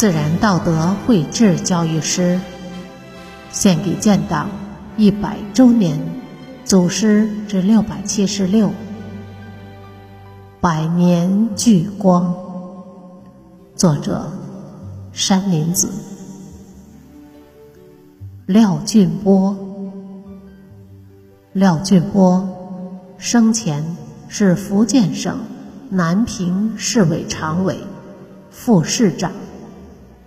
自然道德绘制教育师，献给建党一百周年，祖师至六百七十六，百年聚光。作者：山林子。廖俊波，廖俊波生前是福建省南平市委常委、副市长。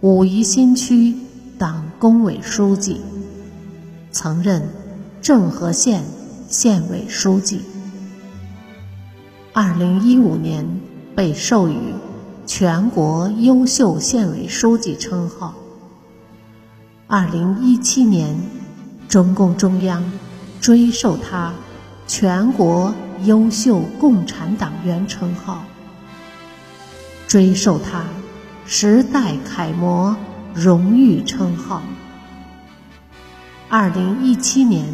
武夷新区党工委书记，曾任政和县县委书记。二零一五年被授予全国优秀县委书记称号。二零一七年，中共中央追授他全国优秀共产党员称号，追授他。时代楷模荣誉称号。二零一七年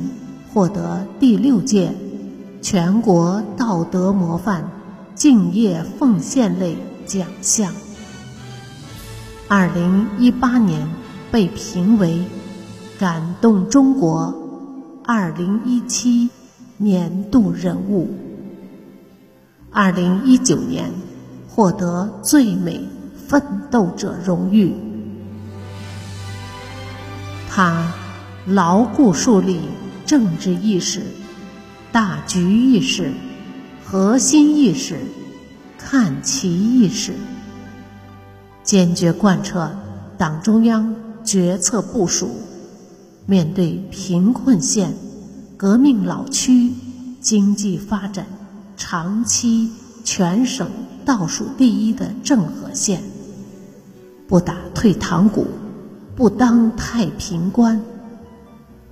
获得第六届全国道德模范敬业奉献类奖项。二零一八年被评为感动中国二零一七年度人物。二零一九年获得最美。奋斗者荣誉，他牢固树立政治意识、大局意识、核心意识、看齐意识，坚决贯彻党中央决策部署，面对贫困县、革命老区、经济发展长期全省倒数第一的政和县。不打退堂鼓，不当太平官，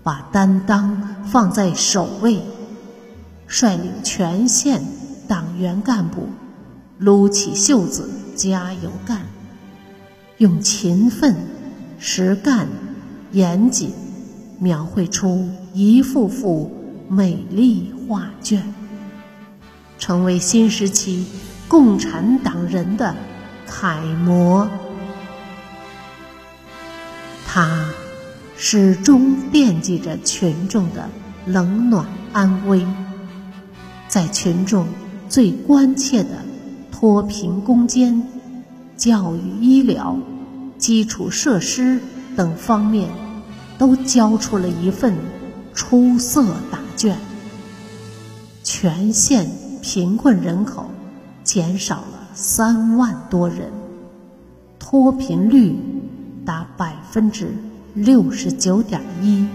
把担当放在首位，率领全县党员干部撸起袖子加油干，用勤奋、实干、严谨描绘出一幅幅美丽画卷，成为新时期共产党人的楷模。他始终惦记着群众的冷暖安危，在群众最关切的脱贫攻坚、教育医疗、基础设施等方面，都交出了一份出色答卷。全县贫困人口减少了三万多人，脱贫率。达百分之六十九点一。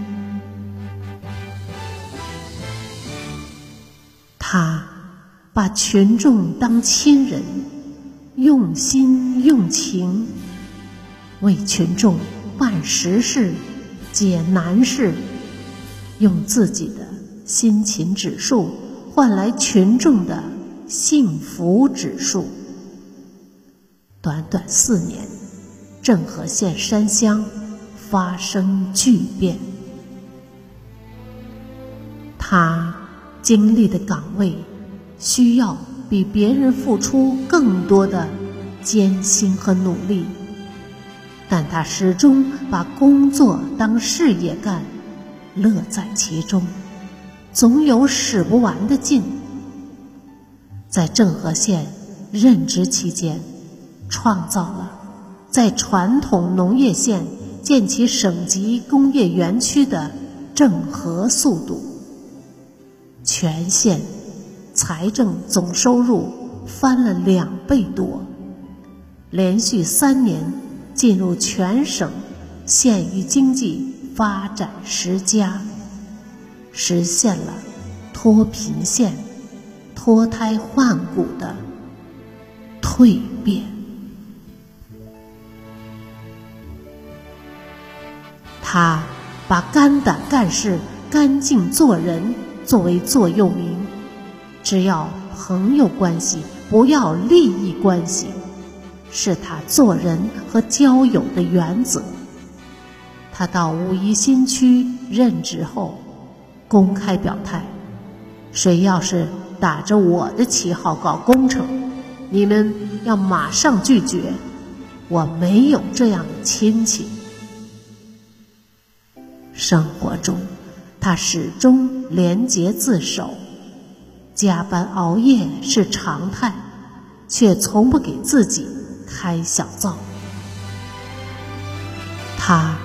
他把群众当亲人，用心用情为群众办实事、解难事，用自己的辛勤指数换来群众的幸福指数。短短四年。郑和县山乡发生巨变，他经历的岗位需要比别人付出更多的艰辛和努力，但他始终把工作当事业干，乐在其中，总有使不完的劲。在郑和县任职期间，创造了。在传统农业县建起省级工业园区的整合速度，全县财政总收入翻了两倍多，连续三年进入全省县域经济发展十佳，实现了脱贫县脱胎换骨的蜕变。他把肝胆干事、干净做人作为座右铭，只要朋友关系，不要利益关系，是他做人和交友的原则。他到武夷新区任职后，公开表态：谁要是打着我的旗号搞工程，你们要马上拒绝，我没有这样的亲戚。生活中，他始终廉洁自守，加班熬夜是常态，却从不给自己开小灶。他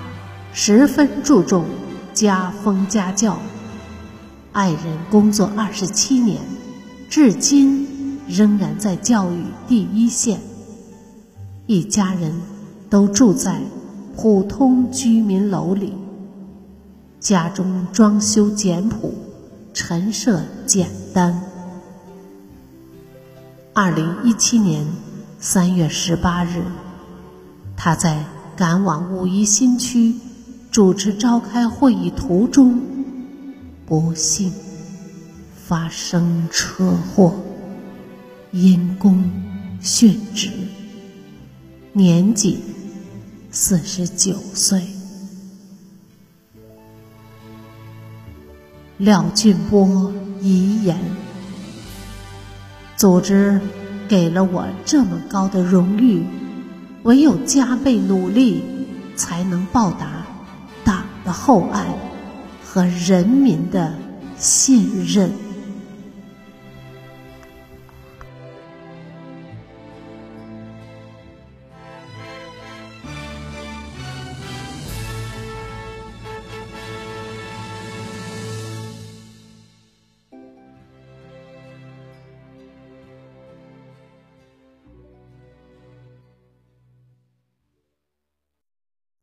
十分注重家风家教，爱人工作二十七年，至今仍然在教育第一线。一家人都住在普通居民楼里。家中装修简朴，陈设简单。二零一七年三月十八日，他在赶往五一新区主持召开会议途中，不幸发生车祸，因公殉职，年仅四十九岁。廖俊波遗言：组织给了我这么高的荣誉，唯有加倍努力，才能报答党的厚爱和人民的信任。